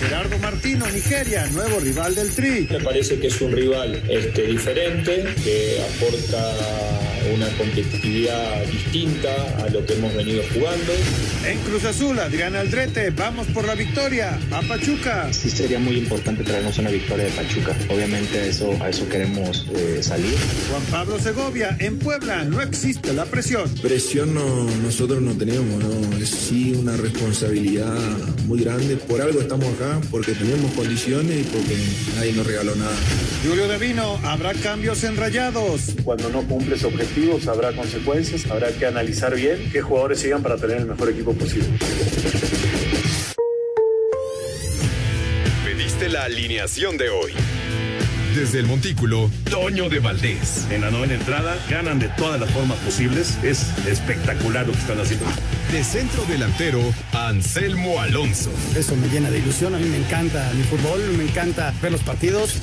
Gerardo Martino, Nigeria, nuevo rival del Tri. Me parece que es un rival este, diferente, que aporta una competitividad distinta a lo que hemos venido jugando. En Cruz Azul, Adrián Aldrete, vamos por la victoria. A Pachuca. Sí sería muy importante traernos una victoria de Pachuca. Obviamente a eso, a eso queremos eh, salir. Juan Pablo Segovia, en Puebla, no existe la presión. Presión no, nosotros no tenemos, ¿no? Es sí una responsabilidad muy grande. Por algo estamos acá, porque tenemos condiciones y porque nadie nos regaló nada. Julio Davino, habrá cambios en rayados. Cuando no cumples objetivos habrá consecuencias, habrá que analizar bien qué jugadores sigan para tener el mejor equipo posible. Pediste la alineación de hoy. Desde el Montículo, Toño de Valdés. En la novena entrada, ganan de todas las formas posibles. Es espectacular lo que están haciendo. De centro delantero, Anselmo Alonso. Eso me llena de ilusión. A mí me encanta mi fútbol, me encanta ver los partidos.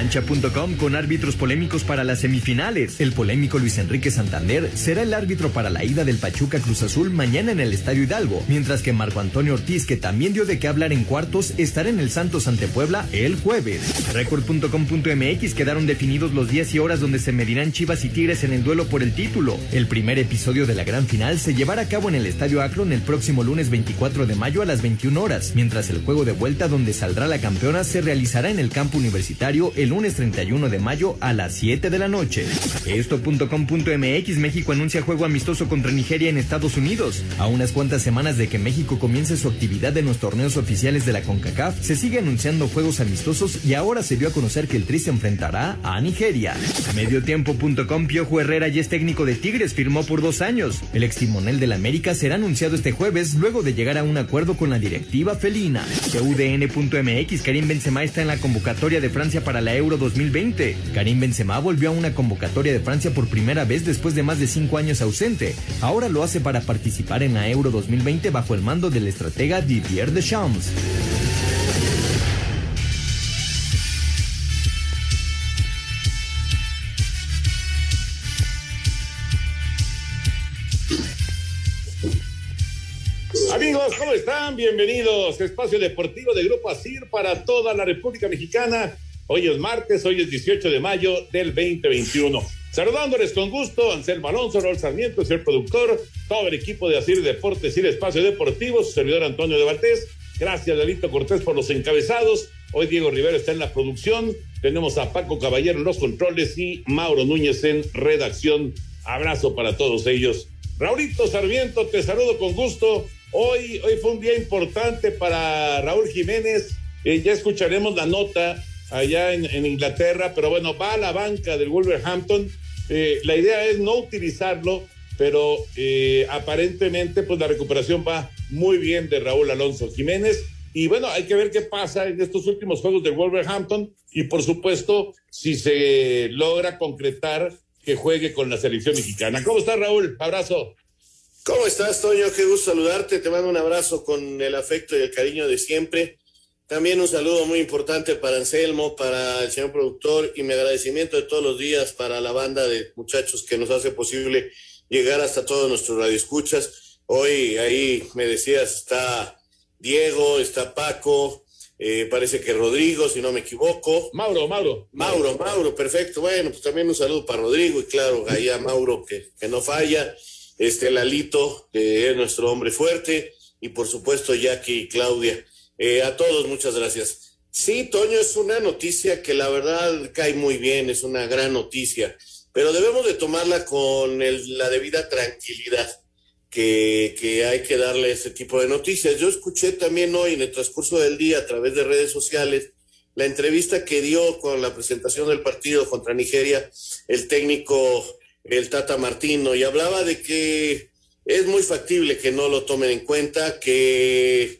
Cancha.com con árbitros polémicos para las semifinales. El polémico Luis Enrique Santander será el árbitro para la ida del Pachuca Cruz Azul mañana en el Estadio Hidalgo, mientras que Marco Antonio Ortiz, que también dio de qué hablar en cuartos, estará en el Santos ante Puebla el jueves. Record.com.mx quedaron definidos los días y horas donde se medirán Chivas y Tigres en el duelo por el título. El primer episodio de la gran final se llevará a cabo en el Estadio Akron el próximo lunes 24 de mayo a las 21 horas, mientras el juego de vuelta donde saldrá la campeona se realizará en el campo universitario el lunes 31 de mayo a las 7 de la noche. Esto.com.mx México anuncia juego amistoso contra Nigeria en Estados Unidos. A unas cuantas semanas de que México comience su actividad en los torneos oficiales de la CONCACAF, se sigue anunciando juegos amistosos y ahora se dio a conocer que el Tri se enfrentará a Nigeria. Mediotiempo.com Piojo Herrera y es técnico de Tigres, firmó por dos años. El extimonel del América será anunciado este jueves luego de llegar a un acuerdo con la directiva felina. UDN.mx Karim Benzema está en la convocatoria de Francia para la Euro 2020. Karim Benzema volvió a una convocatoria de Francia por primera vez después de más de cinco años ausente. Ahora lo hace para participar en la Euro 2020 bajo el mando del estratega Didier Deschamps. Amigos, ¿cómo están? Bienvenidos. Espacio Deportivo de Grupo ASIR para toda la República Mexicana. Hoy es martes, hoy es 18 de mayo del 2021. Saludándoles con gusto, Anselmo Alonso, Raúl Sarmiento, señor productor, todo el equipo de Asir Deportes y Espacio Deportivo, su servidor Antonio de Valdés. Gracias, Lalito Cortés, por los encabezados. Hoy Diego Rivera está en la producción. Tenemos a Paco Caballero en los controles y Mauro Núñez en redacción. Abrazo para todos ellos. Raulito Sarmiento, te saludo con gusto. Hoy, hoy fue un día importante para Raúl Jiménez. Eh, ya escucharemos la nota allá en, Inglaterra, pero bueno, va a la banca del Wolverhampton. Eh, la idea es no utilizarlo, pero eh, aparentemente pues la recuperación va muy bien de Raúl Alonso Jiménez. Y bueno, hay que ver qué pasa en estos últimos juegos del Wolverhampton y por supuesto si se logra concretar que juegue con la selección mexicana. ¿Cómo está Raúl? Abrazo. ¿Cómo estás, Toño? Qué gusto saludarte. Te mando un abrazo con el afecto y el cariño de siempre. También un saludo muy importante para Anselmo, para el señor productor y mi agradecimiento de todos los días para la banda de muchachos que nos hace posible llegar hasta todos nuestros radioescuchas. Hoy ahí me decías, está Diego, está Paco, eh, parece que Rodrigo, si no me equivoco. Mauro, Mauro. Mauro, Mauro, perfecto. Bueno, pues también un saludo para Rodrigo y claro, ahí a Mauro que, que no falla. Este Lalito, que es nuestro hombre fuerte, y por supuesto Jackie y Claudia. Eh, a todos, muchas gracias. Sí, Toño, es una noticia que la verdad cae muy bien, es una gran noticia. pero debemos de tomarla con el, la debida tranquilidad que, que hay que darle ese tipo de noticias. Yo escuché también hoy en el transcurso del día a través de redes sociales la entrevista que dio con la presentación del partido contra Nigeria el técnico, el Tata Martino, y hablaba de que es muy factible que no lo tomen en cuenta, que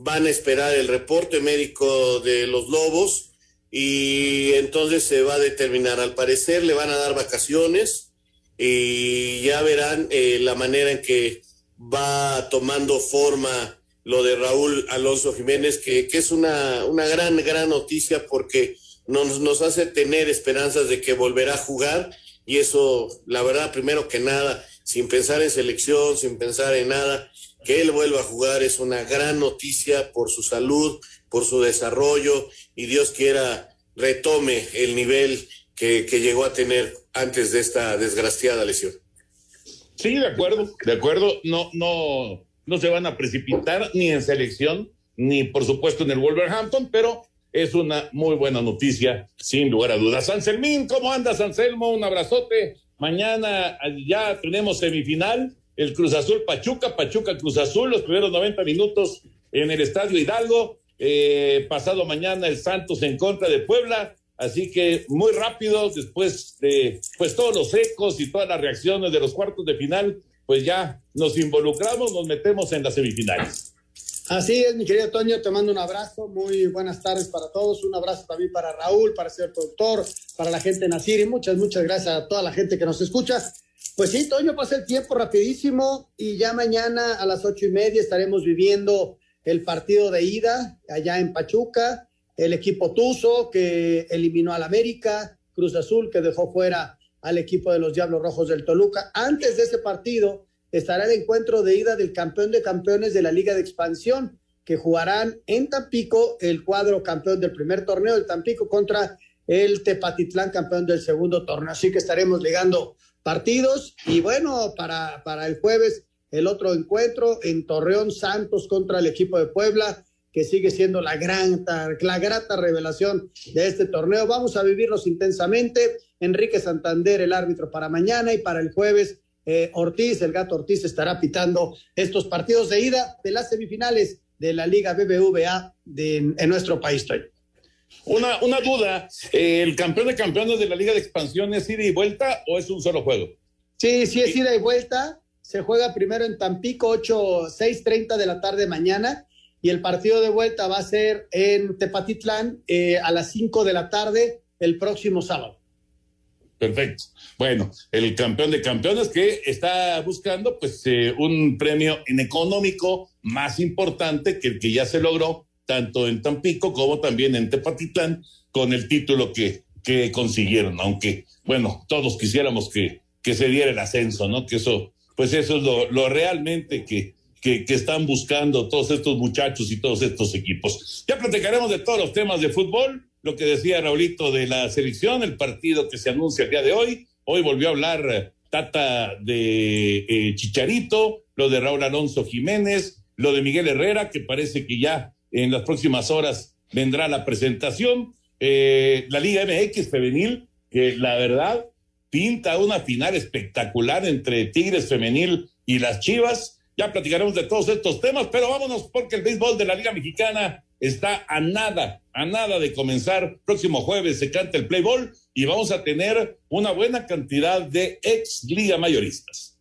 van a esperar el reporte médico de los Lobos y entonces se va a determinar. Al parecer le van a dar vacaciones y ya verán eh, la manera en que va tomando forma lo de Raúl Alonso Jiménez, que, que es una, una, gran, gran noticia porque nos, nos hace tener esperanzas de que volverá a jugar y eso, la verdad, primero que nada, sin pensar en selección, sin pensar en nada, que él vuelva a jugar es una gran noticia por su salud, por su desarrollo y Dios quiera retome el nivel que, que llegó a tener antes de esta desgraciada lesión. Sí, de acuerdo, de acuerdo. No, no, no se van a precipitar ni en selección, ni por supuesto en el Wolverhampton, pero es una muy buena noticia, sin lugar a dudas. Anselmín, ¿cómo andas, Anselmo? Un abrazote. Mañana ya tenemos semifinal, el Cruz Azul Pachuca, Pachuca Cruz Azul, los primeros 90 minutos en el Estadio Hidalgo. Eh, pasado mañana el Santos en contra de Puebla. Así que muy rápido, después de pues todos los ecos y todas las reacciones de los cuartos de final, pues ya nos involucramos, nos metemos en las semifinales. Así es, mi querido Toño, te mando un abrazo, muy buenas tardes para todos, un abrazo también para Raúl, para ser productor, para la gente de Nacir y muchas, muchas gracias a toda la gente que nos escucha. Pues sí, Toño, pasa el tiempo rapidísimo y ya mañana a las ocho y media estaremos viviendo el partido de ida allá en Pachuca, el equipo Tuzo que eliminó al América, Cruz Azul que dejó fuera al equipo de los Diablos Rojos del Toluca. Antes de ese partido estará el encuentro de ida del campeón de campeones de la Liga de Expansión, que jugarán en Tampico el cuadro campeón del primer torneo del Tampico contra el Tepatitlán campeón del segundo torneo. Así que estaremos ligando partidos y bueno, para, para el jueves el otro encuentro en Torreón Santos contra el equipo de Puebla que sigue siendo la gran, la grata revelación de este torneo. Vamos a vivirlos intensamente Enrique Santander, el árbitro para mañana y para el jueves. Eh, Ortiz, el gato Ortiz, estará pitando estos partidos de ida de las semifinales de la Liga BBVA de, en nuestro país. Una, una duda, ¿el campeón de campeones de la Liga de Expansión es ida y vuelta o es un solo juego? Sí, sí es ida y vuelta. Se juega primero en Tampico, 8, 6.30 de la tarde mañana. Y el partido de vuelta va a ser en Tepatitlán eh, a las 5 de la tarde el próximo sábado. Perfecto. Bueno, el campeón de campeones que está buscando pues eh, un premio en económico más importante que el que ya se logró tanto en Tampico como también en Tepatitlán con el título que, que consiguieron, aunque bueno, todos quisiéramos que, que se diera el ascenso, ¿no? Que eso, pues eso es lo, realmente que, que, que, están buscando todos estos muchachos y todos estos equipos. Ya platicaremos de todos los temas de fútbol lo que decía Raulito de la selección, el partido que se anuncia el día de hoy. Hoy volvió a hablar eh, Tata de eh, Chicharito, lo de Raúl Alonso Jiménez, lo de Miguel Herrera, que parece que ya en las próximas horas vendrá la presentación. Eh, la Liga MX femenil, que la verdad pinta una final espectacular entre Tigres femenil y las Chivas. Ya platicaremos de todos estos temas, pero vámonos porque el béisbol de la Liga Mexicana está a nada, a nada de comenzar. Próximo jueves se canta el Play Ball y vamos a tener una buena cantidad de ex liga mayoristas.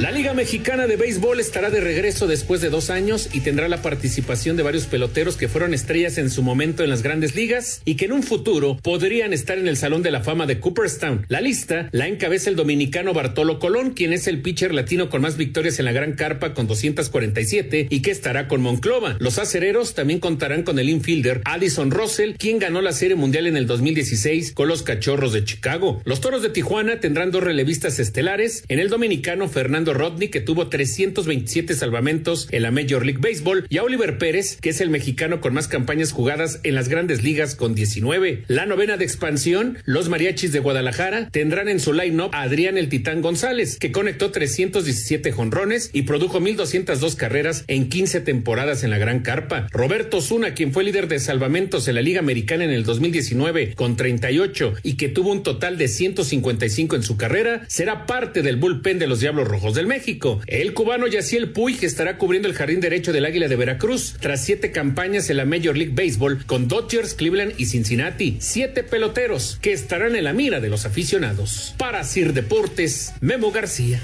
La Liga Mexicana de Béisbol estará de regreso después de dos años y tendrá la participación de varios peloteros que fueron estrellas en su momento en las grandes ligas y que en un futuro podrían estar en el Salón de la Fama de Cooperstown. La lista la encabeza el dominicano Bartolo Colón, quien es el pitcher latino con más victorias en la Gran Carpa con 247 y que estará con Monclova. Los acereros también contarán con el infielder Addison Russell, quien ganó la Serie Mundial en el 2016 con los Cachorros de Chicago. Los Toros de Tijuana tendrán dos relevistas estelares, en el dominicano Fernando Rodney, que tuvo 327 salvamentos en la Major League Baseball, y a Oliver Pérez, que es el mexicano con más campañas jugadas en las grandes ligas con 19. La novena de expansión, los mariachis de Guadalajara tendrán en su line-up a Adrián el Titán González, que conectó 317 jonrones y produjo 1.202 carreras en 15 temporadas en la Gran Carpa. Roberto Zuna, quien fue líder de salvamentos en la Liga Americana en el 2019 con 38 y que tuvo un total de 155 en su carrera, será parte del bullpen de los Diablos Rojos del México. El cubano Yaciel que estará cubriendo el jardín derecho del Águila de Veracruz, tras siete campañas en la Major League Baseball con Dodgers, Cleveland y Cincinnati. Siete peloteros que estarán en la mira de los aficionados. Para Sir Deportes, Memo García.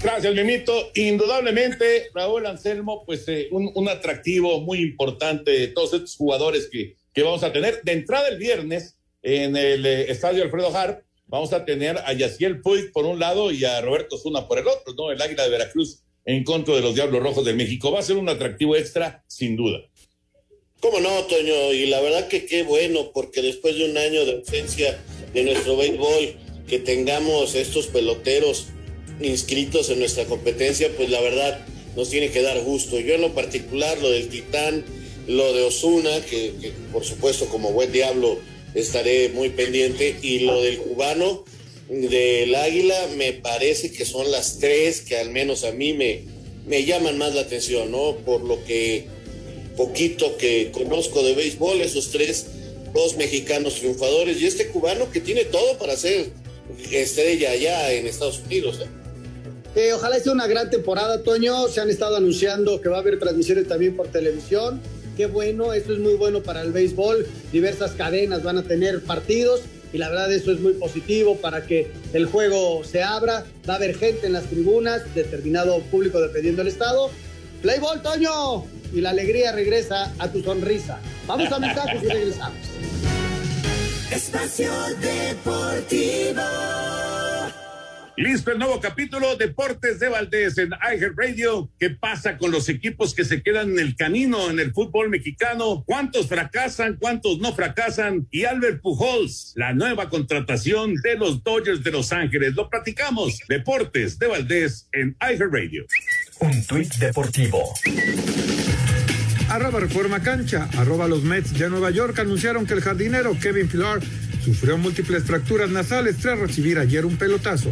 Gracias, Mimito. Indudablemente, Raúl Anselmo, pues eh, un, un, atractivo muy importante de todos estos jugadores que, que vamos a tener. De entrada el viernes en el eh, estadio Alfredo Harp, vamos a tener a Yaciel Puig por un lado y a Roberto Zuna por el otro, ¿no? El Águila de Veracruz en contra de los Diablos Rojos de México. Va a ser un atractivo extra, sin duda. ¿Cómo no, Toño? Y la verdad que qué bueno, porque después de un año de ausencia de nuestro béisbol, que tengamos estos peloteros inscritos en nuestra competencia, pues la verdad nos tiene que dar gusto. Yo en lo particular, lo del Titán, lo de Osuna, que, que, por supuesto como buen diablo estaré muy pendiente, y lo del cubano del Águila, me parece que son las tres que al menos a mí me, me llaman más la atención, ¿no? Por lo que poquito que conozco de béisbol, esos tres, dos mexicanos triunfadores y este cubano que tiene todo para ser estrella allá en Estados Unidos. ¿eh? Eh, ojalá sea una gran temporada, Toño. Se han estado anunciando que va a haber transmisiones también por televisión. Qué bueno, esto es muy bueno para el béisbol. Diversas cadenas van a tener partidos y la verdad eso es muy positivo para que el juego se abra. Va a haber gente en las tribunas, determinado público dependiendo del estado. Play ball, Toño. Y la alegría regresa a tu sonrisa. Vamos a mensajes y regresamos. Espacio Deportivo. Listo el nuevo capítulo Deportes de Valdés en iHeart Radio. ¿Qué pasa con los equipos que se quedan en el camino en el fútbol mexicano? ¿Cuántos fracasan? ¿Cuántos no fracasan? Y Albert Pujols, la nueva contratación de los Dodgers de Los Ángeles. Lo platicamos. Deportes de Valdés en iHeart Radio. Un tuit deportivo. Arroba Reforma Cancha, arroba los Mets de Nueva York anunciaron que el jardinero Kevin Pillar sufrió múltiples fracturas nasales tras recibir ayer un pelotazo.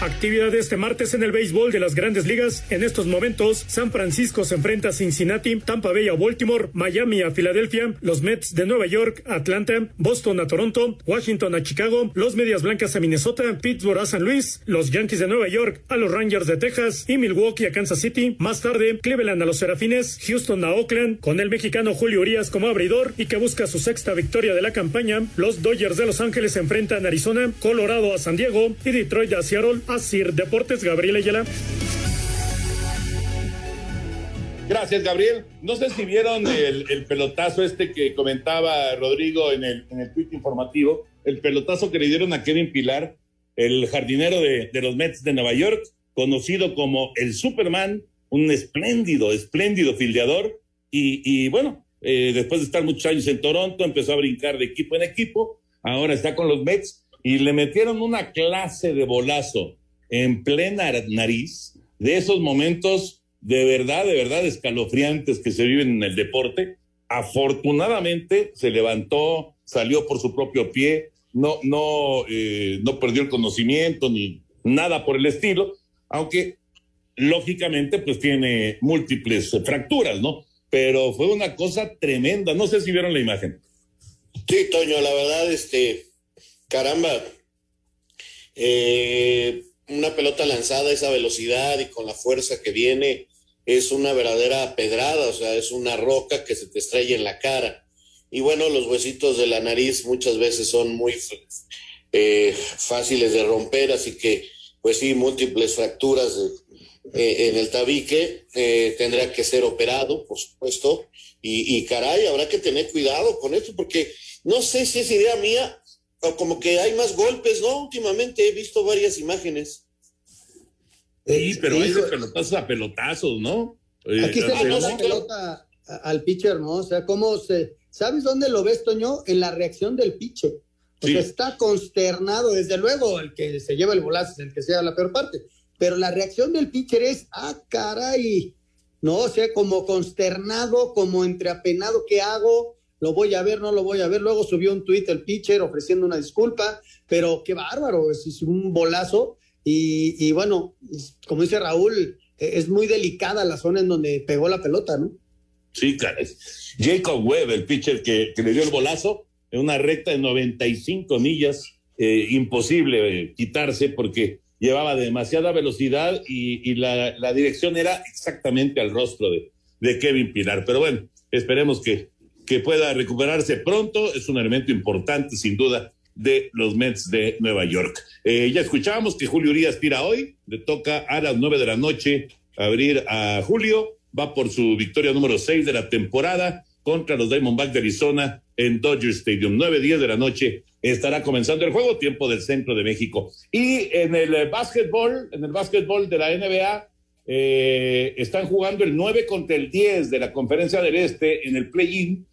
Actividad este martes en el béisbol de las grandes ligas. En estos momentos, San Francisco se enfrenta a Cincinnati, Tampa Bay a Baltimore, Miami a Filadelfia, los Mets de Nueva York Atlanta, Boston a Toronto, Washington a Chicago, los Medias Blancas a Minnesota, Pittsburgh a San Luis, los Yankees de Nueva York a los Rangers de Texas y Milwaukee a Kansas City. Más tarde, Cleveland a los Serafines, Houston a Oakland, con el mexicano Julio Urias como abridor y que busca su sexta victoria de la campaña. Los Dodgers de Los Ángeles se enfrentan a Arizona, Colorado a San Diego y Detroit a Seattle. Asir Deportes, Gabriel Ayala. Gracias, Gabriel. No sé si vieron el, el, pelotazo este que comentaba Rodrigo en el, en el tweet informativo, el pelotazo que le dieron a Kevin Pilar, el jardinero de, de los Mets de Nueva York, conocido como el Superman, un espléndido, espléndido fildeador. Y, y bueno, eh, después de estar muchos años en Toronto, empezó a brincar de equipo en equipo, ahora está con los Mets y le metieron una clase de bolazo en plena nariz, de esos momentos de verdad, de verdad escalofriantes que se viven en el deporte. Afortunadamente se levantó, salió por su propio pie, no, no, eh, no perdió el conocimiento ni nada por el estilo, aunque lógicamente pues tiene múltiples fracturas, ¿no? Pero fue una cosa tremenda, no sé si vieron la imagen. Sí, Toño, la verdad, este, caramba, eh, una pelota lanzada a esa velocidad y con la fuerza que viene es una verdadera pedrada, o sea, es una roca que se te estrella en la cara. Y bueno, los huesitos de la nariz muchas veces son muy eh, fáciles de romper, así que pues sí, múltiples fracturas eh, en el tabique, eh, tendrá que ser operado, por supuesto, y, y caray, habrá que tener cuidado con esto, porque no sé si es idea mía, como que hay más golpes, ¿no? Últimamente he visto varias imágenes. Sí, pero hay de pelotazos a pelotazos, ¿no? Aquí se le da la pelota al pitcher, ¿no? O sea, cómo se, ¿sabes dónde lo ves, Toño? En la reacción del pitcher. O sea, está consternado, desde luego, el que se lleva el bolazo es el que sea la peor parte, pero la reacción del pitcher es, ah, caray, no, o sea, como consternado, como entreapenado, ¿qué hago? Lo voy a ver, no lo voy a ver. Luego subió un tuit el pitcher ofreciendo una disculpa, pero qué bárbaro, es, un bolazo. Y, y, bueno, como dice Raúl, e, es muy delicada la zona en donde pegó la pelota, ¿no? Sí, claro. Jacob Webb, el pitcher que, que le dio el bolazo, en una recta de 95 millas, eh, imposible eh, quitarse porque llevaba demasiada velocidad y, la, la, dirección era exactamente al rostro de, de, Kevin Pilar. Pero bueno, esperemos que, que pueda recuperarse pronto. Es un elemento importante, sin duda, de los Mets de Nueva York. Eh, ya escuchábamos que Julio Urias tira hoy, le toca a las nueve de la noche abrir a Julio, va por su victoria número seis de la temporada contra los Diamondbacks de Arizona en Dodger Stadium. Nueve, diez de la noche estará comenzando el juego, tiempo del centro de México. Y en el eh, básquetbol, en el básquetbol de la NBA, eh, están jugando el 9 contra el 10 de la conferencia del Este en el play-in.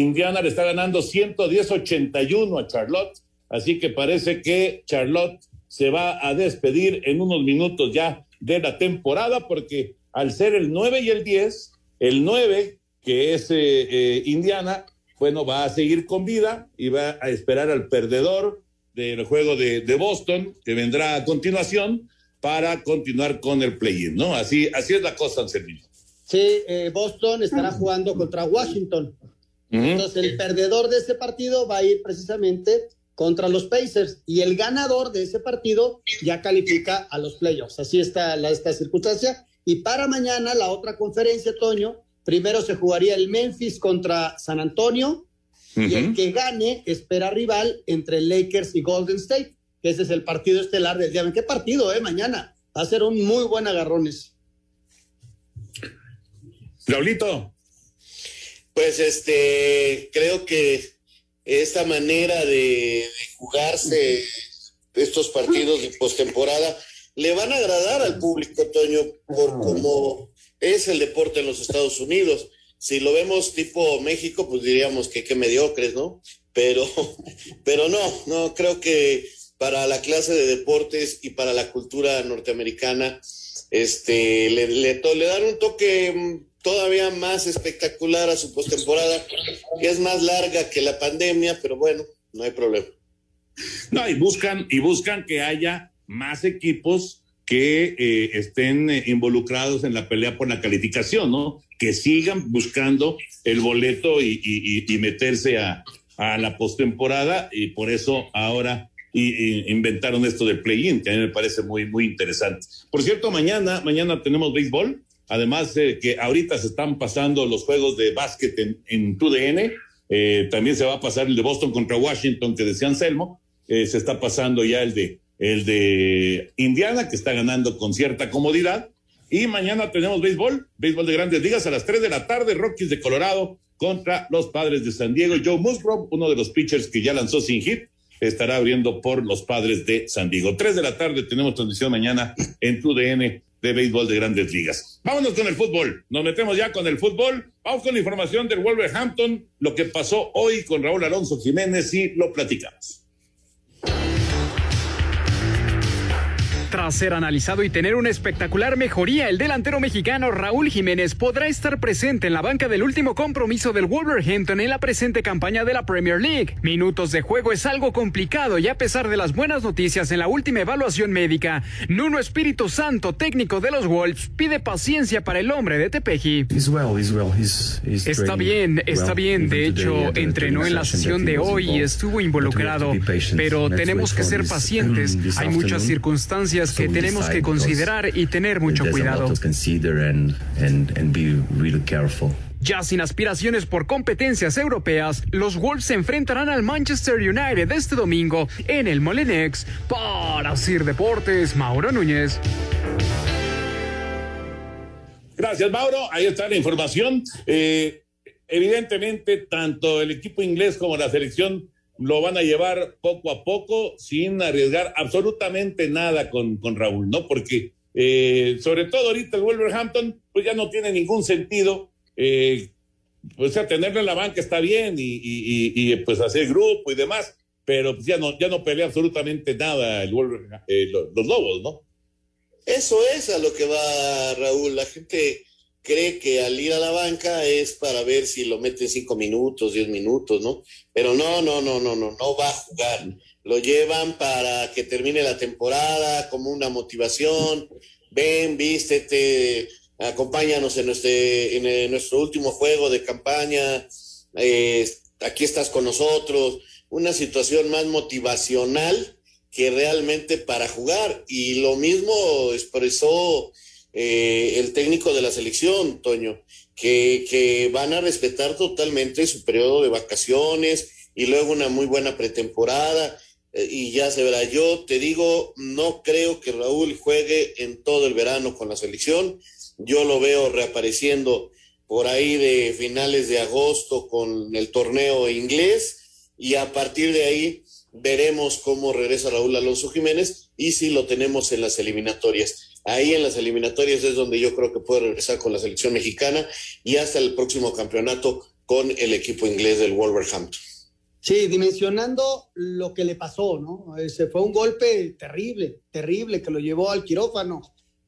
Indiana le está ganando 110-81 a Charlotte, así que parece que Charlotte se va a despedir en unos minutos ya de la temporada, porque al ser el 9 y el 10, el 9, que es eh, Indiana, bueno, va a seguir con vida y va a esperar al perdedor del juego de, Boston, que vendrá a continuación, para continuar con el play-in, ¿no? Así, así es la cosa, Anselmo. Sí, eh, Boston estará jugando contra Washington. Entonces, el perdedor de ese partido va a ir precisamente contra los Pacers y el ganador de ese partido ya califica a los playoffs. Así está la, esta circunstancia. Y para mañana, la otra conferencia, Toño, Primero se jugaría el Memphis contra San Antonio y el que gane espera rival entre Lakers y Golden State, que ese es el partido estelar del día. ¿Qué partido, eh? Mañana. Va a ser un muy buen agarrones. Raulito. Pues este, creo que esta manera de, jugarse estos partidos de postemporada le van a agradar al público, Toño, por como es el deporte en los Estados Unidos. Si lo vemos tipo México, pues diríamos que qué mediocres, ¿no? Pero, pero no, no, creo que para la clase de deportes y para la cultura norteamericana, este, le, le, dan un toque mm, todavía más espectacular a su postemporada, que es más larga que la pandemia, pero bueno, no hay problema. No, y buscan, y buscan que haya más equipos que eh, estén eh, involucrados en la pelea por la calificación, ¿no? Que sigan buscando el boleto y, meterse a, la postemporada y por eso ahora inventaron esto del play-in, que a mí me parece muy, muy interesante. Por cierto, mañana, mañana tenemos béisbol, además de que ahorita se están pasando los juegos de básquet en, en TUDN, eh, también se va a pasar el de Boston contra Washington, que decía Anselmo, se está pasando ya el de el de Indiana, que está ganando con cierta comodidad. Y mañana tenemos béisbol, béisbol de grandes ligas a las 3 de la tarde, Rockies de Colorado contra los padres de San Diego. Joe Musgrove, uno de los pitchers que ya lanzó sin hit, estará abriendo por los padres de San Diego. 3 de la tarde tenemos transmisión mañana en tu DN de béisbol de grandes ligas. Vámonos con el fútbol. Nos metemos ya con el fútbol. Vamos con la información del Wolverhampton, lo que pasó hoy con Raúl Alonso Jiménez y lo platicamos. Tras ser analizado y tener una espectacular mejoría, el delantero mexicano Raúl Jiménez podrá estar presente en la banca del último compromiso del Wolverhampton en la presente campaña de la Premier League. Minutos de juego es algo complicado y a pesar de las buenas noticias en la última evaluación médica, Nuno Espíritu Santo, técnico de los Wolves, pide paciencia para el hombre de Tepeji. Está bien, está bien. De hecho, entrenó en la sesión de hoy y estuvo involucrado, pero tenemos que ser pacientes. Hay muchas circunstancias que tenemos que considerar y tener mucho cuidado. Ya sin aspiraciones por competencias europeas, los Wolves se enfrentarán al Manchester United este domingo en el Molenex. Para Sir Deportes, Mauro Núñez. Gracias, Mauro. Ahí está la información. Eh, evidentemente, tanto el equipo inglés como la selección lo van a llevar poco a poco sin arriesgar absolutamente nada con, con Raúl, ¿no? Porque eh, sobre todo ahorita el Wolverhampton, pues ya no tiene ningún sentido eh, pues a tenerlo en la banca está bien y, pues hacer grupo y demás, pero pues ya no, ya no pelea absolutamente nada el, eh, los, los Lobos, ¿no? Eso es a lo que va Raúl. La gente cree que al ir a la banca es para ver si lo meten cinco minutos, diez minutos, ¿no? Pero no, no, no, no, no, no va a jugar. Lo llevan para que termine la temporada como una motivación. Ven, vístete, acompáñanos en, nuestro último juego de campaña. Eh, aquí estás con nosotros. Una situación más motivacional que realmente para jugar. Y lo mismo expresó eh, el técnico de la selección, Toño, que, que van a respetar totalmente su periodo de vacaciones y luego una muy buena pretemporada. Eh, y ya se verá, yo te digo, no creo que Raúl juegue en todo el verano con la selección. Yo lo veo reapareciendo por ahí de finales de agosto con el torneo inglés y a partir de ahí veremos cómo regresa Raúl Alonso Jiménez y si lo tenemos en las eliminatorias. Ahí en las eliminatorias es donde yo creo que puede regresar con la selección mexicana y hasta el próximo campeonato con el equipo inglés del Wolverhampton. Sí, dimensionando lo que le pasó, ¿no? Ese fue un golpe terrible, terrible, que lo llevó al quirófano.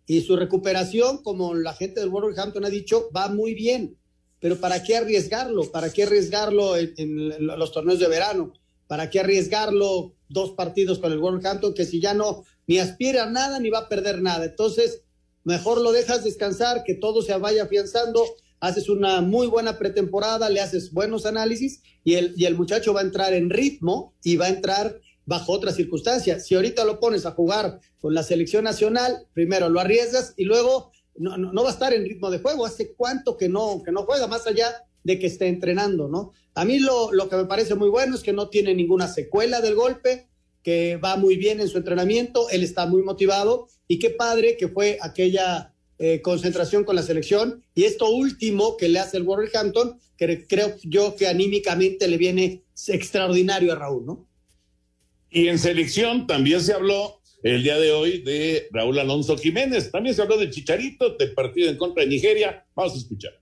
Y su recuperación, como la gente del Wolverhampton ha dicho, va muy bien. Pero ¿para qué arriesgarlo? ¿Para qué arriesgarlo en los torneos de verano? ¿Para qué arriesgarlo dos partidos con el Wolverhampton que si ya no ni aspira a nada ni va a perder nada? Entonces, mejor lo dejas descansar, que todo se vaya afianzando, haces una muy buena pretemporada, le haces buenos análisis y el, y el muchacho va a entrar en ritmo y va a entrar bajo otras circunstancias. Si ahorita lo pones a jugar con la selección nacional, primero lo arriesgas y luego no, no, va a estar en ritmo de juego. ¿Hace cuánto que no, que no juega? Más allá de que esté entrenando, ¿no? A mí lo, lo que me parece muy bueno es que no tiene ninguna secuela del golpe, que va muy bien en su entrenamiento, él está muy motivado y qué padre que fue aquella eh, concentración con la selección y esto último que le hace el Wolverhampton, que creo yo que anímicamente le viene extraordinario a Raúl, ¿no? Y en selección también se habló el día de hoy de Raúl Alonso Jiménez, también se habló de Chicharito, del partido en contra de Nigeria, vamos a escuchar.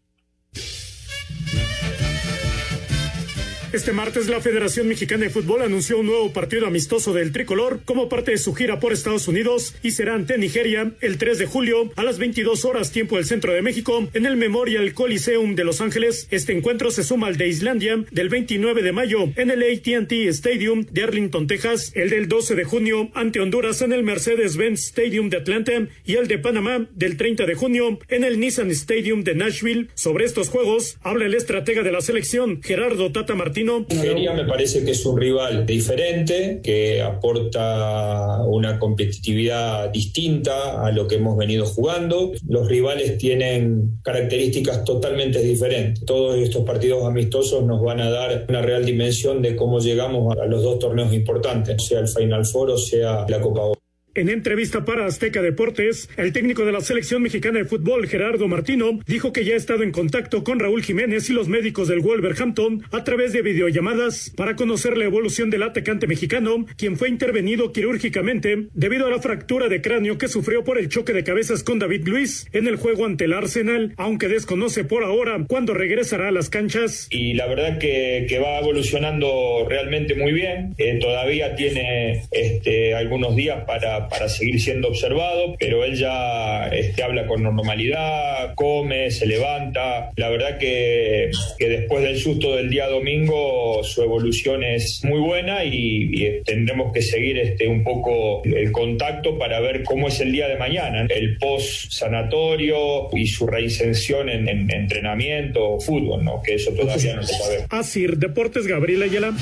Este martes la Federación Mexicana de Fútbol anunció un nuevo partido amistoso del tricolor como parte de su gira por Estados Unidos y será ante Nigeria el 3 de julio a las 22 horas tiempo del centro de México en el Memorial Coliseum de Los Ángeles. Este encuentro se suma al de Islandia del 29 de mayo en el AT&T Stadium de Arlington, Texas, el del 12 de junio ante Honduras en el Mercedes-Benz Stadium de Atlanta y el de Panamá del 30 de junio en el Nissan Stadium de Nashville. Sobre estos juegos habla el estratega de la selección Gerardo Tata Martínez Nigeria me parece que es un rival diferente, que aporta una competitividad distinta a lo que hemos venido jugando. Los rivales tienen características totalmente diferentes. Todos estos partidos amistosos nos van a dar una real dimensión de cómo llegamos a los dos torneos importantes, sea el Final Four o sea la Copa en entrevista para Azteca Deportes, el técnico de la selección mexicana de fútbol, Gerardo Martino, dijo que ya ha estado en contacto con Raúl Jiménez y los médicos del Wolverhampton a través de videollamadas para conocer la evolución del atacante mexicano, quien fue intervenido quirúrgicamente debido a la fractura de cráneo que sufrió por el choque de cabezas con David Luis en el juego ante el Arsenal, aunque desconoce por ahora cuándo regresará a las canchas. Y la verdad que, que va evolucionando realmente muy bien. Eh, todavía tiene este, algunos días para para, seguir siendo observado, pero él ya este, habla con normalidad, come, se levanta. La verdad que, que, después del susto del día domingo su evolución es muy buena y, tendremos que seguir este, un poco el contacto para ver cómo es el día de mañana, el post sanatorio y su reinserción en, en entrenamiento o fútbol, ¿no? que eso todavía no se sabe. Así, Deportes Gabriel Ayala.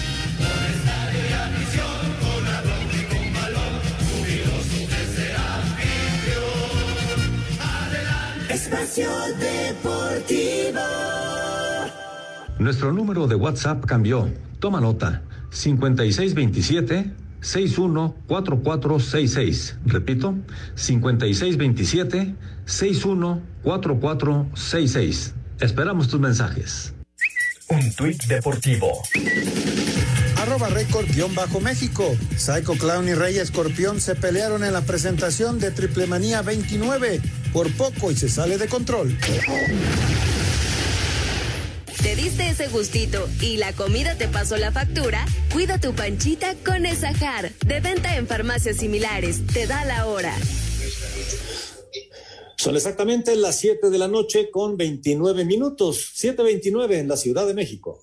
Espacio Deportivo. Nuestro número de WhatsApp cambió. Toma nota. 5627 614466. Repito, 5627 614466. Esperamos tus mensajes. Un tuit deportivo arroba récord-méxico. Psycho Clown y Rey Escorpión se pelearon en la presentación de Triple Manía 29 por poco y se sale de control. diste ese gustito y la comida te pasó la factura, cuida tu panchita con Esajar. De venta en farmacias similares. Te da la hora. Son exactamente las 7 de la noche con 29 minutos. 7.29 en la Ciudad de México.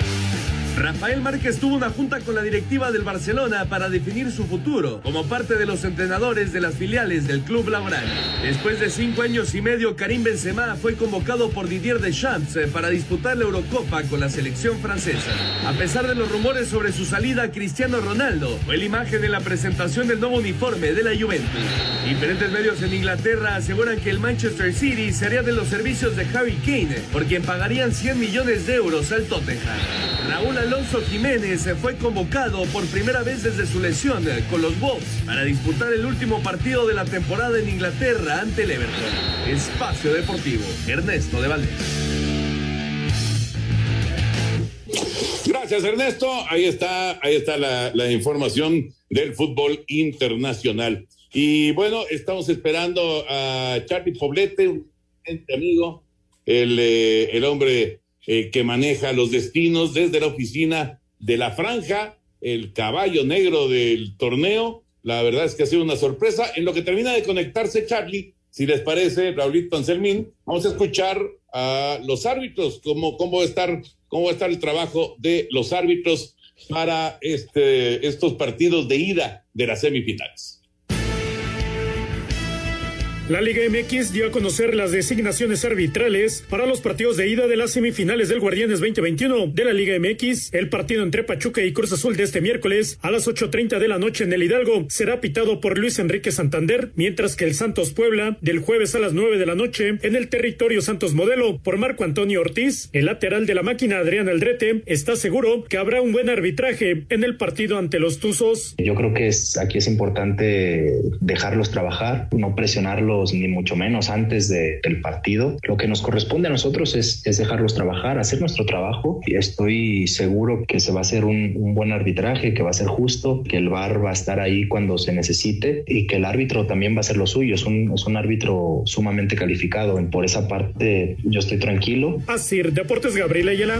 Rafael Márquez tuvo una junta con la directiva del Barcelona para definir su futuro como parte de los entrenadores de las filiales del club laboral. Después de cinco años y medio, Karim Benzema fue convocado por Didier Deschamps eh, para disputar la Eurocopa con la selección francesa. A pesar de los rumores sobre su salida, Cristiano Ronaldo fue la imagen en la presentación del nuevo uniforme de la Juventus. Diferentes medios en Inglaterra aseguran que el Manchester City sería de los servicios de Harry Kane, por quien pagarían 100 millones de euros al Tottenham. Raúl Alonso Jiménez fue convocado por primera vez desde su lesión con los Wolves para disputar el último partido de la temporada en Inglaterra ante el Everton. Espacio Deportivo, Ernesto de Valdés. Gracias, Ernesto. Ahí está, ahí está la, información del fútbol internacional. Y bueno, estamos esperando a Charlie Poblete, un amigo, el, eh, el hombre eh, que maneja los destinos desde la oficina de la franja, el caballo negro del torneo. La verdad es que ha sido una sorpresa. En lo que termina de conectarse Charlie, si les parece, Raulito Anselmín, vamos a escuchar a los árbitros, cómo, cómo, va a estar, cómo va a estar el trabajo de los árbitros para este, estos partidos de ida de las semifinales. La Liga MX dio a conocer las designaciones arbitrales para los partidos de ida de las semifinales del Guardianes 2021 de la Liga MX. El partido entre Pachuca y Cruz Azul de este miércoles a las 8.30 de la noche en el Hidalgo será pitado por Luis Enrique Santander, mientras que el Santos Puebla del jueves a las 9 de la noche en el territorio Santos Modelo por Marco Antonio Ortiz. El lateral de la máquina Adrián Aldrete está seguro que habrá un buen arbitraje en el partido ante los Tuzos. Yo creo que es, aquí es importante dejarlos trabajar, no presionarlos ni mucho menos antes de, del partido. Lo que nos corresponde a nosotros es, es, dejarlos trabajar, hacer nuestro trabajo y estoy seguro que se va a hacer un, un, buen arbitraje, que va a ser justo, que el VAR va a estar ahí cuando se necesite y que el árbitro también va a hacer lo suyo. Es un, es un árbitro sumamente calificado. Por esa parte yo estoy tranquilo. Así, Deportes Gabriel Ayala.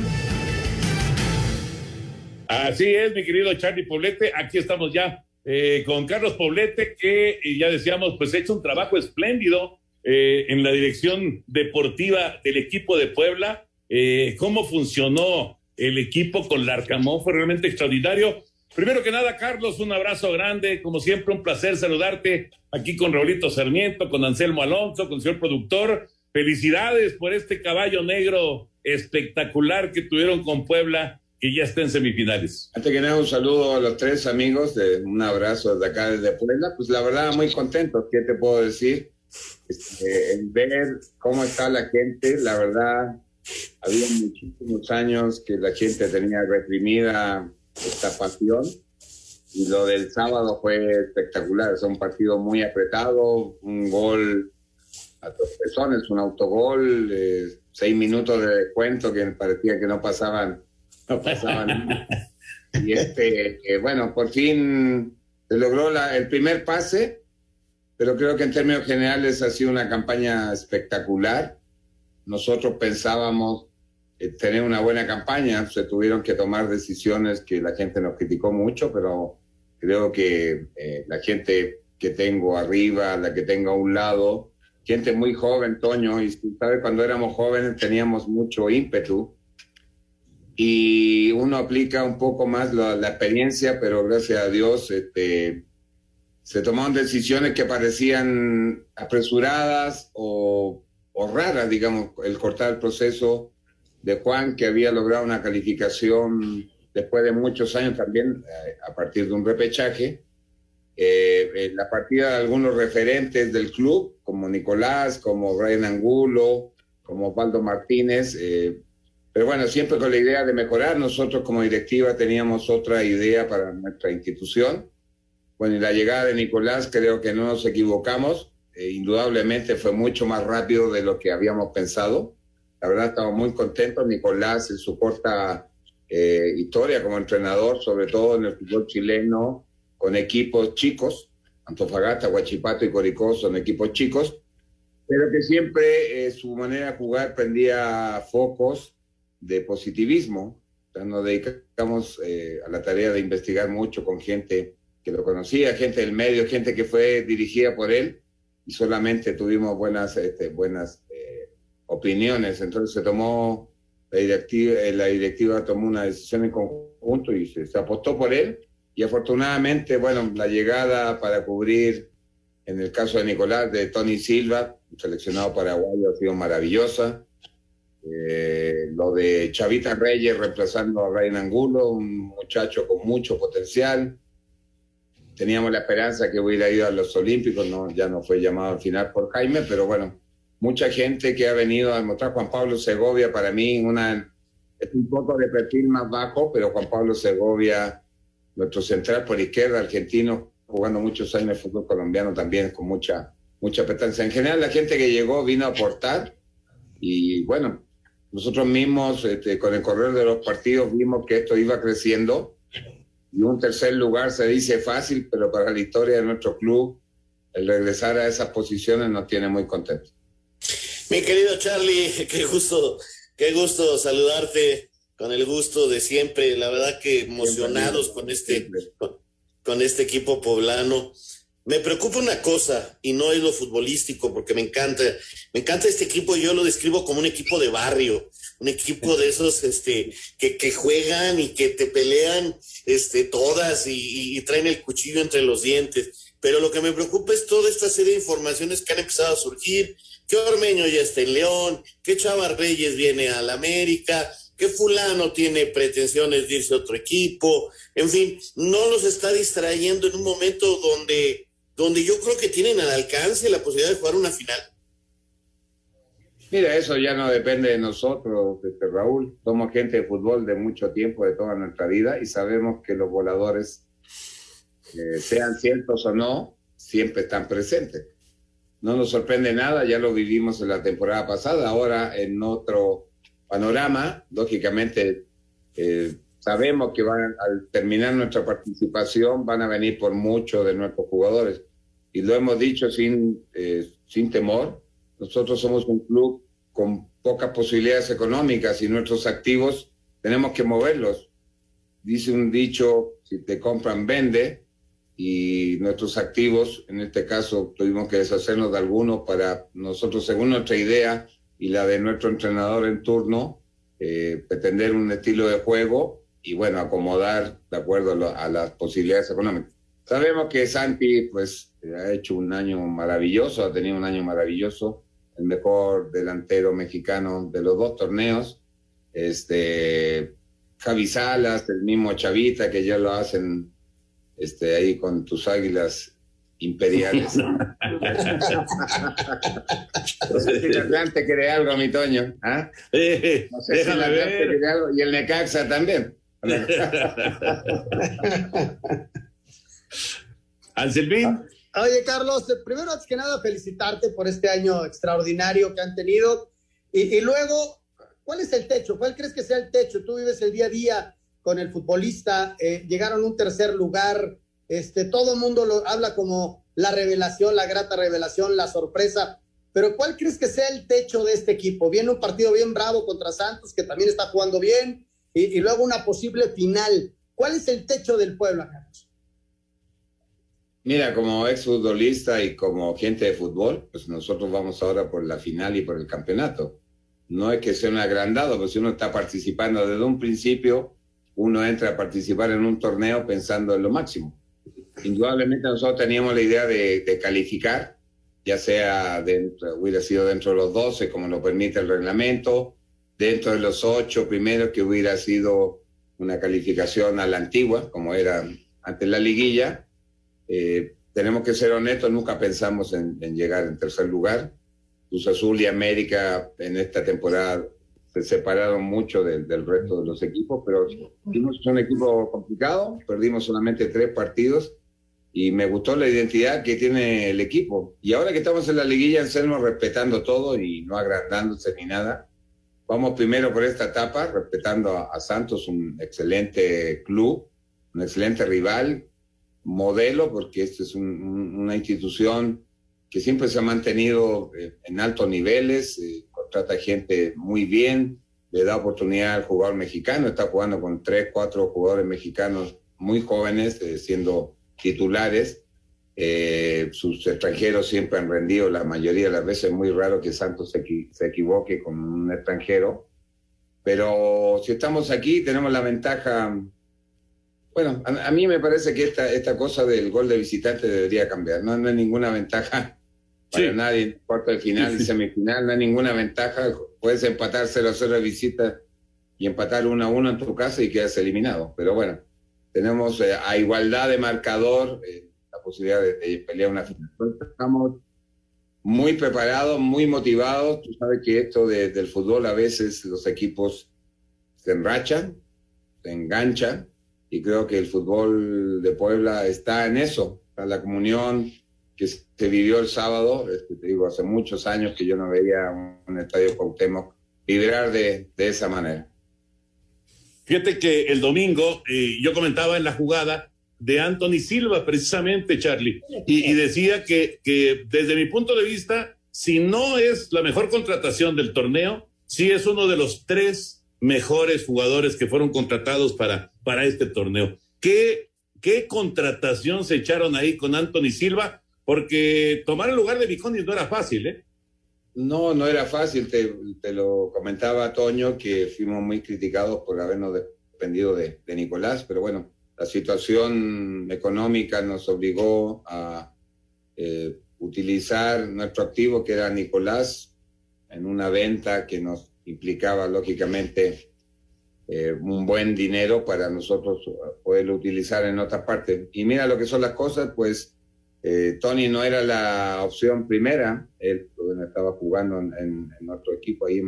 Así es, mi querido Charlie Poblete. Aquí estamos ya eh, con Carlos Poblete, que ya decíamos, pues ha hecho un trabajo espléndido eh, en la dirección deportiva del equipo de Puebla. Eh, ¿Cómo funcionó el equipo con Larcamón? Fue realmente extraordinario. Primero que nada, Carlos, un abrazo grande. Como siempre, un placer saludarte aquí con Raulito Sarmiento, con Anselmo Alonso, con el señor productor. Felicidades por este caballo negro espectacular que tuvieron con Puebla que ya está en semifinales. Antes que nada, un saludo a los tres amigos, de, un abrazo desde acá, desde Puebla. Pues la verdad, muy contento, ¿qué te puedo decir? Este, ver cómo está la gente, la verdad, había muchísimos años que la gente tenía reprimida esta pasión y lo del sábado fue espectacular. Es un partido muy apretado, un gol a dos personas, un autogol, eh, seis minutos de descuento que parecía que no pasaban no pasaba nada. Y este, eh, bueno, por fin se logró la, el primer pase, pero creo que en términos generales ha sido una campaña espectacular. Nosotros pensábamos eh, tener una buena campaña, se tuvieron que tomar decisiones que la gente nos criticó mucho, pero creo que eh, la gente que tengo arriba, la que tengo a un lado, gente muy joven, Toño, y sabes, cuando éramos jóvenes teníamos mucho ímpetu y uno aplica un poco más la, la experiencia, pero gracias a Dios este, se tomaron decisiones que parecían apresuradas o, o, raras, digamos, el cortar el proceso de Juan, que había logrado una calificación después de muchos años también, eh, a partir de un repechaje. Eh, la partida de algunos referentes del club, como Nicolás, como Brian Angulo, como Osvaldo Martínez, eh, pero bueno, siempre con la idea de mejorar. Nosotros como directiva teníamos otra idea para nuestra institución. Bueno, y la llegada de Nicolás creo que no nos equivocamos. Eh, indudablemente fue mucho más rápido de lo que habíamos pensado. La verdad estamos muy contentos. Nicolás en su corta eh, historia como entrenador, sobre todo en el fútbol chileno, con equipos chicos. Antofagasta, Huachipato y Coricó son equipos chicos pero que siempre eh, su manera de jugar prendía focos de positivismo. O sea, nos dedicamos eh, a la tarea de investigar mucho con gente que lo conocía, gente del medio, gente que fue dirigida por él y solamente tuvimos buenas, este, buenas eh, opiniones. Entonces se tomó, la directiva, la directiva tomó una decisión en conjunto y se, se apostó por él. Y afortunadamente, bueno, la llegada para cubrir, en el caso de Nicolás, de Tony Silva, seleccionado paraguayo, ha sido maravillosa. Eh, lo de Chavita Reyes reemplazando a Ryan Angulo, un muchacho con mucho potencial. Teníamos la esperanza que hubiera ido a los Olímpicos, no, ya no fue llamado al final por Jaime, pero bueno, mucha gente que ha venido a demostrar. Juan Pablo Segovia, para mí, una, es un poco de perfil más bajo, pero Juan Pablo Segovia, nuestro central por izquierda, argentino, jugando muchos años en fútbol colombiano también con mucha, mucha petanza. En general, la gente que llegó vino a aportar y bueno, nosotros mismos, este, con el correr de los partidos, vimos que esto iba creciendo y un tercer lugar se dice fácil, pero para la historia de nuestro club, el regresar a esas posiciones nos tiene muy contentos. Mi querido Charlie, qué gusto, qué gusto saludarte con el gusto de siempre. La verdad que emocionados con este, con, con este equipo poblano. Me preocupa una cosa y no es lo futbolístico porque me encanta, me encanta este equipo, yo lo describo como un equipo de barrio, un equipo de esos este, que, juegan y que te pelean este, todas y, traen el cuchillo entre los dientes. Pero lo que me preocupa es toda esta serie de informaciones que han empezado a surgir, que Ormeño ya está en León, que Chava Reyes viene a la América, que fulano tiene pretensiones de irse a otro equipo, en fin, no los está distrayendo en un momento donde donde yo creo que tienen al alcance la posibilidad de jugar una final. Mira, eso ya no depende de nosotros, este, Raúl. Somos gente de fútbol de mucho tiempo, de toda nuestra vida, y sabemos que los voladores, eh, sean ciertos o no, siempre están presentes. No nos sorprende nada, ya lo vivimos en la temporada pasada, ahora en otro panorama, lógicamente eh, sabemos que van, al terminar nuestra participación van a venir por muchos de nuestros jugadores. Y lo hemos dicho sin, eh, sin temor. Nosotros somos un club con pocas posibilidades económicas y nuestros activos tenemos que moverlos. Dice un dicho, si te compran, vende. Y nuestros activos, en este caso, tuvimos que deshacernos de algunos para nosotros, según nuestra idea y la de nuestro entrenador en turno, eh, pretender un estilo de juego y bueno, acomodar de acuerdo a, a, las posibilidades económicas. Sabemos que Santi pues ha hecho un año maravilloso, ha tenido un año maravilloso, el mejor delantero mexicano de los dos torneos. Este Javi Salas, el mismo Chavita que ya lo hacen este ahí con tus águilas imperiales. no sé si el Atlante quiere algo, mi Toño. ¿ah? No sé si el Atlante quiere algo. Y el Necaxa también. Anselmín. Oye, Carlos, primero, antes que nada, felicitarte por este año extraordinario que han tenido. Y, luego, ¿cuál es el techo? ¿Cuál crees que sea el techo? Tú vives el día a día con el futbolista, eh, llegaron a un tercer lugar, este, todo el mundo lo habla como la revelación, la grata revelación, la sorpresa. Pero ¿cuál crees que sea el techo de este equipo? Viene un partido bien bravo contra Santos, que también está jugando bien, y, y luego una posible final. ¿Cuál es el techo del pueblo, Carlos? Mira, como exfutbolista y como gente de fútbol, pues nosotros vamos ahora por la final y por el campeonato. No es que sea un agrandado, pero si uno está participando desde un principio, uno entra a participar en un torneo pensando en lo máximo. Indudablemente nosotros teníamos la idea de, calificar, ya sea dentro, hubiera sido dentro de los 12, como lo permite el reglamento, dentro de los ocho primeros, que hubiera sido una calificación a la antigua, como era antes la liguilla. Eh, tenemos que ser honestos, nunca pensamos en, en, llegar en tercer lugar. Cruz Azul y América en esta temporada se separaron mucho de, del resto de los equipos, pero fuimos un equipo complicado, perdimos solamente tres partidos y me gustó la identidad que tiene el equipo. Y ahora que estamos en la liguilla, seguimos respetando todo y no agrandándose ni nada. Vamos primero por esta etapa, respetando a, a Santos, un excelente club, un excelente rival, modelo, porque esta es un, un, una institución que siempre se ha mantenido eh, en altos niveles, eh, contrata gente muy bien, le da oportunidad al jugador mexicano, está jugando con tres, cuatro jugadores mexicanos muy jóvenes, eh, siendo titulares. sus extranjeros siempre han rendido la mayoría de las veces, es muy raro que Santos se, se equivoque con un extranjero. Pero si estamos aquí, tenemos la ventaja bueno, a, mí me parece que esta, esta cosa del gol de visitante debería cambiar. No, no hay ninguna ventaja para nadie, cuarto de final y semifinal, no hay ninguna ventaja. Puedes empatar 0-0 de visita y empatar 1-1 en tu casa y quedas eliminado. Pero bueno, tenemos eh, a igualdad de marcador eh, la posibilidad de, pelear una final. estamos muy preparados, muy motivados. Tú sabes que esto del fútbol a veces los equipos se enrachan, se enganchan y creo que el fútbol de Puebla está en eso, en la comunión que se vivió el sábado, te digo, hace muchos años que yo no veía un, estadio Cuauhtémoc vibrar de, de, esa manera. Fíjate que el domingo eh, yo comentaba en la jugada de Anthony Silva, precisamente, Charlie, y, y decía que, que desde mi punto de vista, si no es la mejor contratación del torneo, sí es uno de los tres mejores jugadores que fueron contratados para, para este torneo. ¿Qué, ¿Qué contratación se echaron ahí con Anthony Silva? Porque tomar el lugar de Viconis no era fácil, ¿eh? No, no era fácil. Te, te, lo comentaba Toño que fuimos muy criticados por habernos dependido de, de, Nicolás, pero bueno, la situación económica nos obligó a eh, utilizar nuestro activo, que era Nicolás, en una venta que nos implicaba lógicamente eh, un buen dinero para nosotros poderlo utilizar en otras partes. Y mira lo que son las cosas, pues eh, Tony no era la opción primera, él estaba jugando en, en, nuestro equipo ahí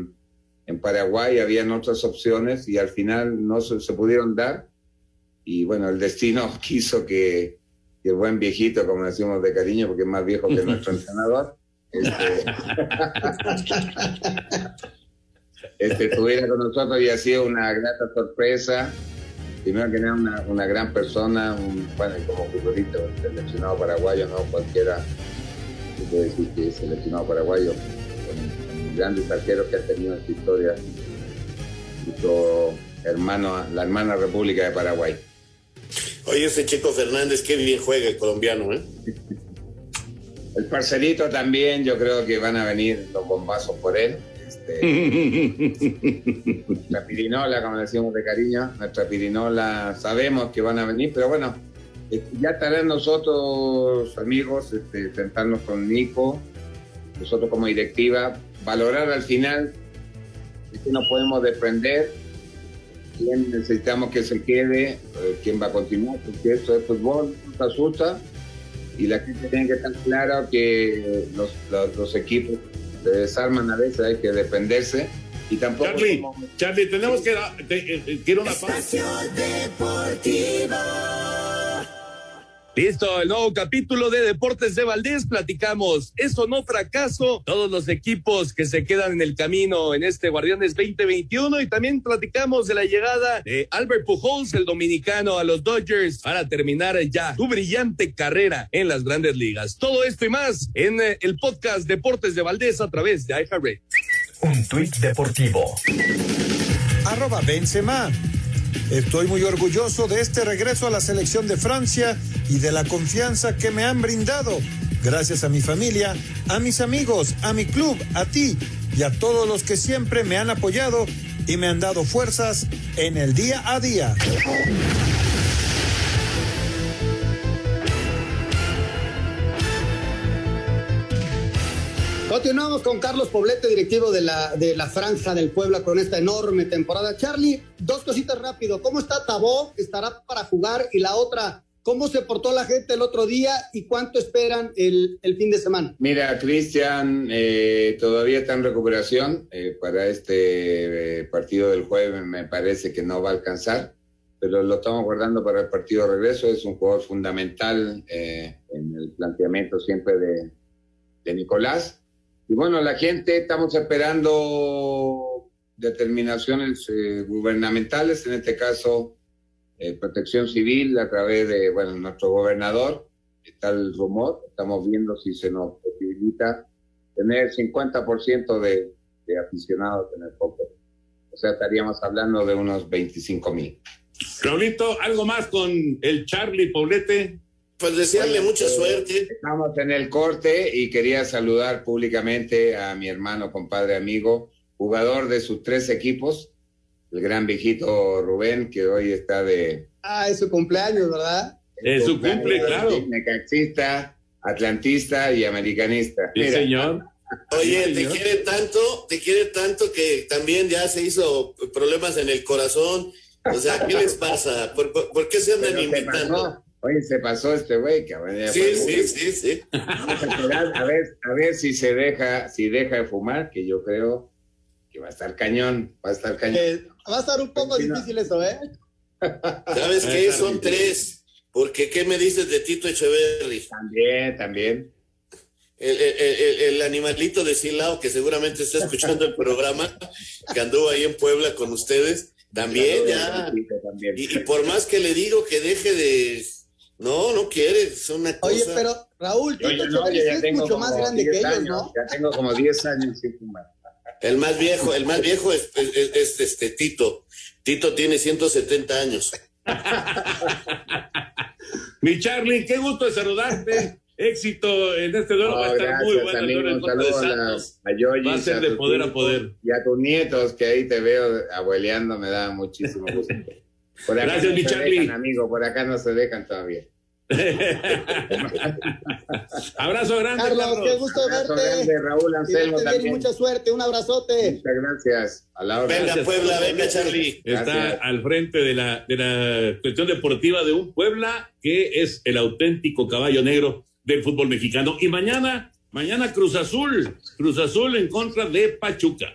en, Paraguay, habían otras opciones y al final no se, se, pudieron dar. Y bueno, el destino quiso que, que, el buen viejito, como decimos de cariño, porque es más viejo que nuestro entrenador, este, este, estuviera con nosotros y ha sido una grata sorpresa. Primero que nada, una, una gran persona, un, bueno, como futbolista, seleccionado paraguayo, no cualquiera se puede decir que es seleccionado paraguayo, con, grandes arqueros que ha tenido en su historia, hermano, la hermana República de Paraguay. Oye, ese Chico Fernández, qué bien juega el colombiano, ¿eh? El parcerito también, yo creo que van a venir los bombazos por él. Este, nuestra pirinola, como decimos de cariño, nuestra pirinola, sabemos que van a venir, pero bueno, este, ya estarán nosotros, amigos, este, sentarnos con Nico, nosotros como directiva, valorar al final que no podemos desprender, quién necesitamos que se quede, eh, quién va a continuar, porque esto es fútbol, nos asusta, y la gente tiene que estar claro que los, los, los equipos se desarman a veces, hay que defenderse. Y tampoco. Charlie, Charlie tenemos que. Te, eh, quiero una Deportivo. Listo, el nuevo capítulo de Deportes de Valdés. Platicamos, eso no fracaso, todos los equipos que se quedan en el camino en este Guardianes 2021 y también platicamos de la llegada de Albert Pujols, el dominicano, a los Dodgers para terminar ya su brillante carrera en las grandes ligas. Todo esto y más en eh, el podcast Deportes de Valdés a través de iHeartRadio. Un tuit deportivo. Arroba Benzema. Estoy muy orgulloso de este regreso a la selección de Francia y de la confianza que me han brindado. Gracias a mi familia, a mis amigos, a mi club, a ti y a todos los que siempre me han apoyado y me han dado fuerzas en el día a día. Continuamos con Carlos Poblete, directivo de la, de la Franja del Puebla, con esta enorme temporada. Charlie, dos cositas rápido. ¿Cómo está Tabó? ¿Estará para jugar? Y la otra, ¿cómo se portó la gente el otro día y cuánto esperan el, el fin de semana? Mira, Cristian, eh, todavía está en recuperación. Eh, para este eh, partido del jueves me parece que no va a alcanzar, pero lo estamos guardando para el partido de regreso. Es un jugador fundamental en el planteamiento siempre de, de Nicolás. Y bueno, la gente estamos esperando determinaciones eh, gubernamentales, en este caso eh, protección civil a través de bueno, nuestro gobernador. Está el rumor, estamos viendo si se nos posibilita tener 50% de, de aficionados en el fútbol. O sea, estaríamos hablando de unos 25 mil. Raulito, ¿algo más con el Charlie Poblete? Pues desearle mucha pues, suerte. Estamos en el corte y quería saludar públicamente a mi hermano, compadre, amigo, jugador de sus tres equipos, el gran viejito Rubén, que hoy está de... Ah, es su cumpleaños, ¿verdad? Es su cumple, claro. Necaxista, atlantista y americanista. Sí, Mira, señor. Oye, Sí, te señor. quiere tanto, te quiere tanto que también ya se hizo problemas en el corazón. O sea, ¿qué les pasa? ¿Por, por- por qué se andan pero se invitando? Oye, se pasó este güey, cabrón. Sí, sí, sí, sí. Vamos a esperar a ver, a ver si se deja, si deja de fumar, que yo creo que va a estar cañón, va a estar cañón. Eh, va a estar un poco difícil eso, ¿eh? ¿Sabes qué? Son tres. Porque, ¿qué me dices de Tito Echeverry? También, también. El, el- el- el animalito de Silao, que seguramente está escuchando el programa, que anduvo ahí en Puebla con ustedes, también ya. También. Y, y por más que le digo que deje de. No, no quiere, es una cosa. Oye, pero Raúl, Tito yo no, Echeverry yo sí ya es tengo mucho más grande que 10 ellos, años, ¿no? Ya tengo como 10 años sin fumar. El más viejo, el más viejo es, es- es- es, este Tito. Tito tiene 170 años. Mi Charlie, qué gusto de saludarte. Éxito en este duelo. va a estar muy gracias, bueno el amigo. duelo en Un contra de saludo a, a Yoyis, Va a ser de tus poder a poder. Y a tus nietos, que ahí te veo abueleando, me da muchísimo gusto. Por acá Gracias, no mi Charlie. dejan, amigo, por acá no se dejan todavía. Abrazo grande, Carlos, Carlos. qué gusto Abrazo verte. grande, Raúl Anselmo y también. mucha suerte, un abrazote. Muchas gracias. A la hora. Venga, Gracias. Puebla, venga, Charlie. Está Gracias. al frente de la, de la cuestión deportiva de un Puebla que es el auténtico caballo negro del fútbol mexicano. Y mañana, mañana Cruz Azul, Cruz Azul en contra de Pachuca.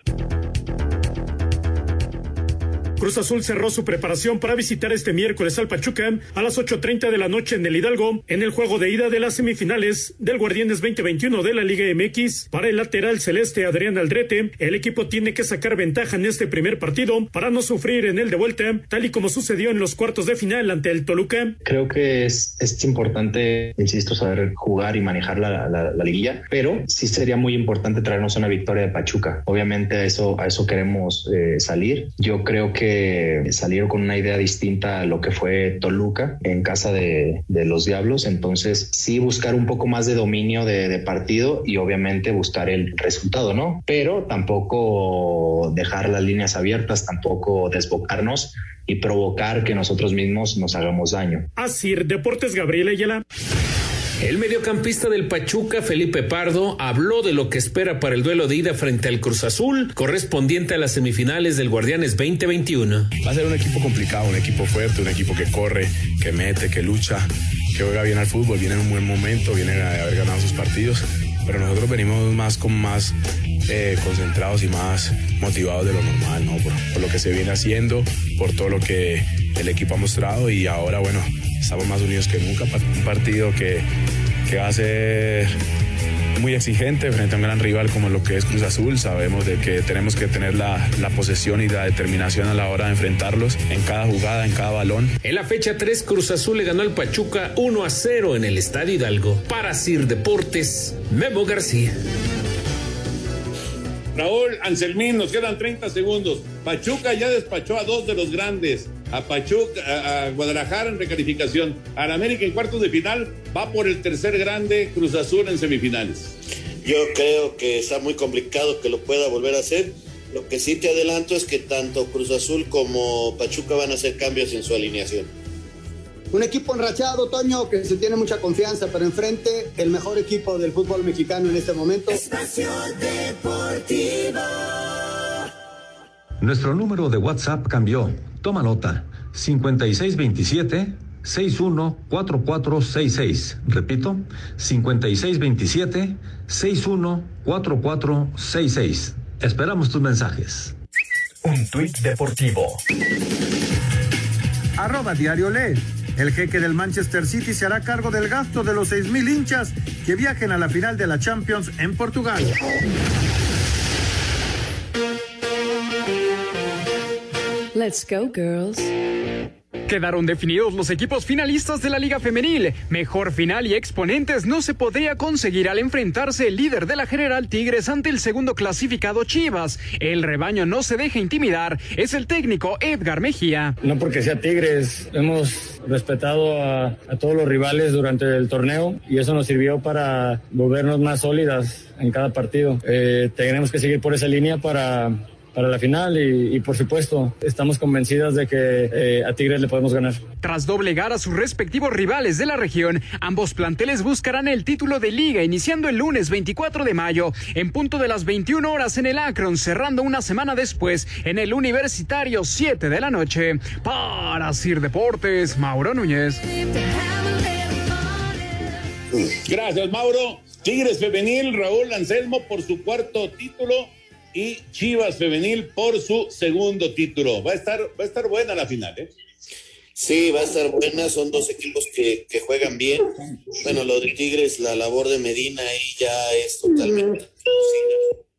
Cruz Azul cerró su preparación para visitar este miércoles al Pachuca a las 8.30 de la noche en el Hidalgo, en el juego de ida de las semifinales del Guardianes 2021 de la Liga MX. Para el lateral celeste Adrián Aldrete, el equipo tiene que sacar ventaja en este primer partido para no sufrir en el de vuelta, tal y como sucedió en los cuartos de final ante el Toluca. Creo que es, importante, insisto, saber jugar y manejar la liguilla, pero sí sería muy importante traernos una victoria de Pachuca. Obviamente a eso, a eso queremos eh, salir. Yo creo que salieron con una idea distinta a lo que fue Toluca en casa de, los Diablos. Entonces sí buscar un poco más de dominio de, partido y obviamente buscar el resultado, ¿no? Pero tampoco dejar las líneas abiertas, tampoco desbocarnos y provocar que nosotros mismos nos hagamos daño. Asir Deportes Gabriel Ayala. El mediocampista del Pachuca, Felipe Pardo, habló de lo que espera para el duelo de ida frente al Cruz Azul, correspondiente a las semifinales del Guardianes 2021. Va a ser un equipo complicado, un equipo fuerte, un equipo que corre, que mete, que lucha, que juega bien al fútbol, viene en un buen momento, viene a haber ganado sus partidos, pero nosotros venimos más con más eh, concentrados y más motivados de lo normal, ¿no? Por, lo que se viene haciendo, por todo lo que el equipo ha mostrado y ahora, bueno, estamos más unidos que nunca para un partido que, que va a ser muy exigente frente a un gran rival como lo que es Cruz Azul. Sabemos de que tenemos que tener la, la posesión y la determinación a la hora de enfrentarlos en cada jugada, en cada balón. En la fecha 3, Cruz Azul le ganó al Pachuca 1 a 0 en el Estadio Hidalgo. Para Sir Deportes, Memo García. Raúl Anselmín, nos quedan 30 segundos. Pachuca ya despachó a dos de los grandes. A Pachuca, a, a Guadalajara en recalificación. A la América en cuartos de final. Va por el tercer grande Cruz Azul en semifinales. Yo creo que está muy complicado que lo pueda volver a hacer. Lo que sí te adelanto es que tanto Cruz Azul como Pachuca van a hacer cambios en su alineación. Un equipo enrachado, Toño, que se tiene mucha confianza, pero enfrente el mejor equipo del fútbol mexicano en este momento. Espacio Deportivo. Nuestro número de WhatsApp cambió. Toma nota. 5627 614466. Repito, 5627 614466. Esperamos tus mensajes. Un tuit deportivo. Arroba Diario Lee. El jeque del Manchester City se hará cargo del gasto de los 6.000 hinchas que viajen a la final de la Champions en Portugal. Let's go, girls. Quedaron definidos los equipos finalistas de la Liga Femenil. Mejor final y exponentes no se podría conseguir al enfrentarse el líder de la General Tigres ante el segundo clasificado Chivas. El rebaño no se deja intimidar. Es el técnico Edgar Mejía. No porque sea Tigres, hemos respetado a, a todos los rivales durante el torneo y eso nos sirvió para volvernos más sólidas en cada partido. Eh, tenemos que seguir por esa línea para para la final y, y, por supuesto estamos convencidas de que eh, a Tigres le podemos ganar. Tras doblegar a sus respectivos rivales de la región, ambos planteles buscarán el título de liga iniciando el lunes 24 de mayo en punto de las 21 horas en el Akron, cerrando una semana después en el Universitario 7 de la noche. Para Sir Deportes, Mauro Núñez. Gracias, Mauro. Tigres Femenil, Raúl Anselmo por su cuarto título y Chivas Femenil por su segundo título. Va a estar, va a estar buena la final, ¿eh? Sí, va a estar buena. Son dos equipos que, que juegan bien. Bueno, lo de Tigres, la labor de Medina ahí ya es totalmente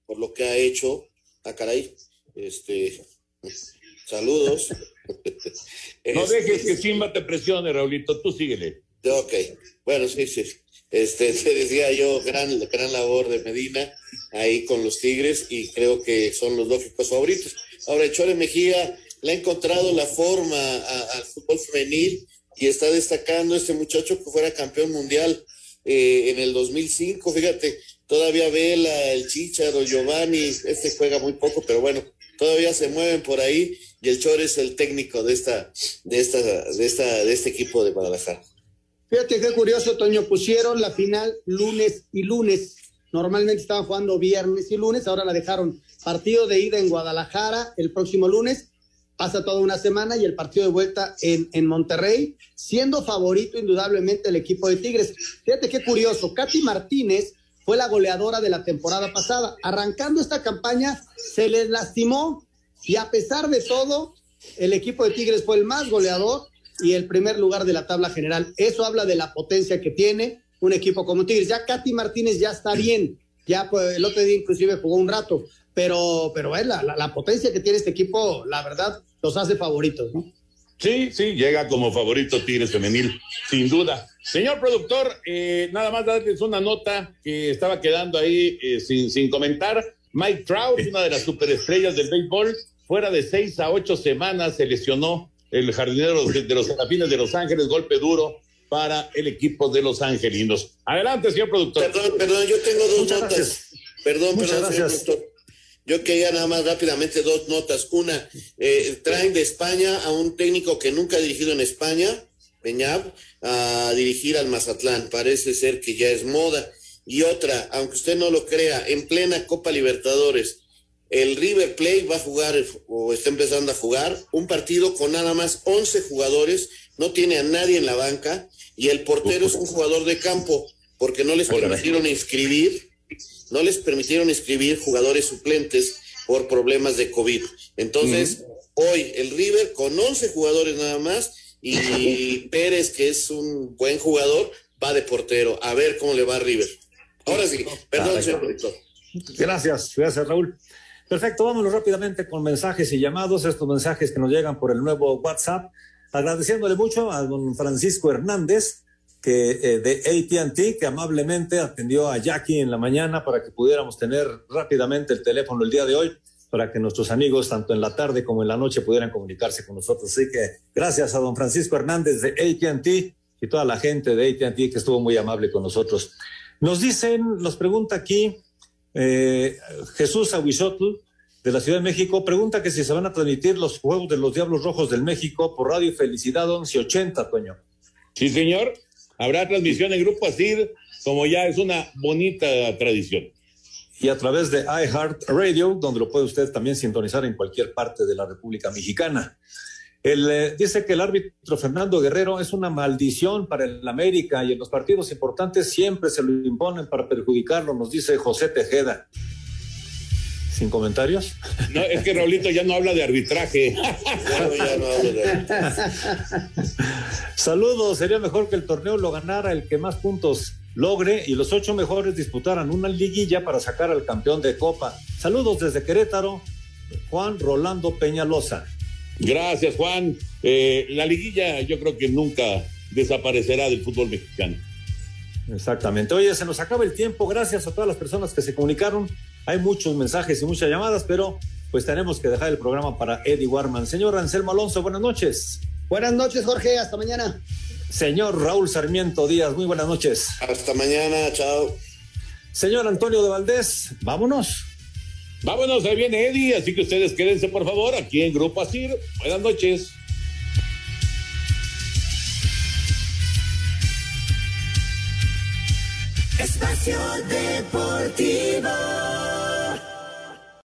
por lo que ha hecho. Ah, caray. Este, saludos. No dejes que Simba te presione, Raulito. Tú síguele. Ok. Bueno, sí, sí. Este, te decía yo, gran, gran labor de Medina ahí con los Tigres y creo que son los lógicos favoritos. Ahora, Chole Mejía le ha encontrado la forma al fútbol femenil y está destacando este muchacho que fuera campeón mundial eh, en el 2005. Fíjate, todavía Vela, el Chicharo, Giovanni, este juega muy poco, pero bueno, todavía se mueven por ahí y el Chore es el técnico de esta, de esta, de esta, de este equipo de Guadalajara. Fíjate qué curioso, Toño, pusieron la final lunes y lunes. Normalmente estaban jugando viernes y lunes, ahora la dejaron partido de ida en Guadalajara el próximo lunes, pasa toda una semana y el partido de vuelta en, en Monterrey, siendo favorito indudablemente el equipo de Tigres. Fíjate qué curioso, Katy Martínez fue la goleadora de la temporada pasada. Arrancando esta campaña se les lastimó y a pesar de todo, el equipo de Tigres fue el más goleador y el primer lugar de la tabla general. Eso habla de la potencia que tiene un equipo como Tigres. Ya Katy Martínez ya está bien, ya pues, el otro día inclusive jugó un rato, pero, pero es la, potencia que tiene este equipo, la verdad, los hace favoritos, ¿no? Sí, sí, llega como favorito Tigres Femenil, sin duda. Señor productor, eh, nada más darles una nota que estaba quedando ahí eh, sin, sin comentar. Mike Trout, una de las superestrellas del béisbol, fuera de seis a ocho semanas se lesionó el jardinero de, de los Serafines de Los Ángeles, golpe duro para el equipo de Los Angelinos. Adelante, señor productor. Perdón, perdón, yo tengo dos Muchas notas. Gracias. Perdón, Muchas perdón, gracias. señor productor. Yo quería nada más rápidamente dos notas. Una, eh, traen de España a un técnico que nunca ha dirigido en España, Peñab, a dirigir al Mazatlán. Parece ser que ya es moda. Y otra, aunque usted no lo crea, en plena Copa Libertadores, el River Plate va a jugar o está empezando a jugar un partido con nada más 11 jugadores, no tiene a nadie en la banca y el portero es un jugador de campo porque no les permitieron inscribir, no les permitieron inscribir jugadores suplentes por problemas de COVID. Entonces, uh -huh. hoy el River con 11 jugadores nada más y Pérez, que es un buen jugador, va de portero. A ver cómo le va a River. Ahora sí, perdón, señor director. Gracias, gracias Raúl. Perfecto, vámonos rápidamente con mensajes y llamados, estos mensajes que nos llegan por el nuevo WhatsApp, agradeciéndole mucho a don Francisco Hernández, que eh, de AT&T, que amablemente atendió a Jackie en la mañana para que pudiéramos tener rápidamente el teléfono el día de hoy, para que nuestros amigos, tanto en la tarde como en la noche, pudieran comunicarse con nosotros. Así que gracias a don Francisco Hernández de AT&T y toda la gente de AT&T que estuvo muy amable con nosotros. Nos dicen, nos pregunta aquí, eh, Jesús Aguizotl, de la Ciudad de México, pregunta que si se van a transmitir los Juegos de los Diablos Rojos del México por Radio Felicidad 1180, Toño. Sí, señor. Habrá transmisión en Grupo Asir, como ya es una bonita tradición. Y a través de iHeart Radio, donde lo puede usted también sintonizar en cualquier parte de la República Mexicana. Él eh, dice que el árbitro Fernando Guerrero es una maldición para el América y en los partidos importantes siempre se lo imponen para perjudicarlo, nos dice José Tejeda. ¿Sin comentarios? No, es que Raulito ya no habla de arbitraje. No, ya no hablo de arbitraje. Saludos, sería mejor que el torneo lo ganara el que más puntos logre y los ocho mejores disputaran una liguilla para sacar al campeón de Copa. Saludos desde Querétaro, Juan Rolando Peñalosa. Gracias, Juan. Eh, la liguilla yo creo que nunca desaparecerá del fútbol mexicano. Exactamente. Oye, se nos acaba el tiempo. Gracias a todas las personas que se comunicaron. Hay muchos mensajes y muchas llamadas, pero pues tenemos que dejar el programa para Eddie Warman. Señor Anselmo Alonso, buenas noches. Buenas noches, Jorge. Hasta mañana. Señor Raúl Sarmiento Díaz, muy buenas noches. Hasta mañana, chao. Señor Antonio de Valdés, vámonos. Vámonos, ahí viene Eddie, así que ustedes quédense por favor aquí en Grupo Asir. Buenas noches. Espacio Deportivo.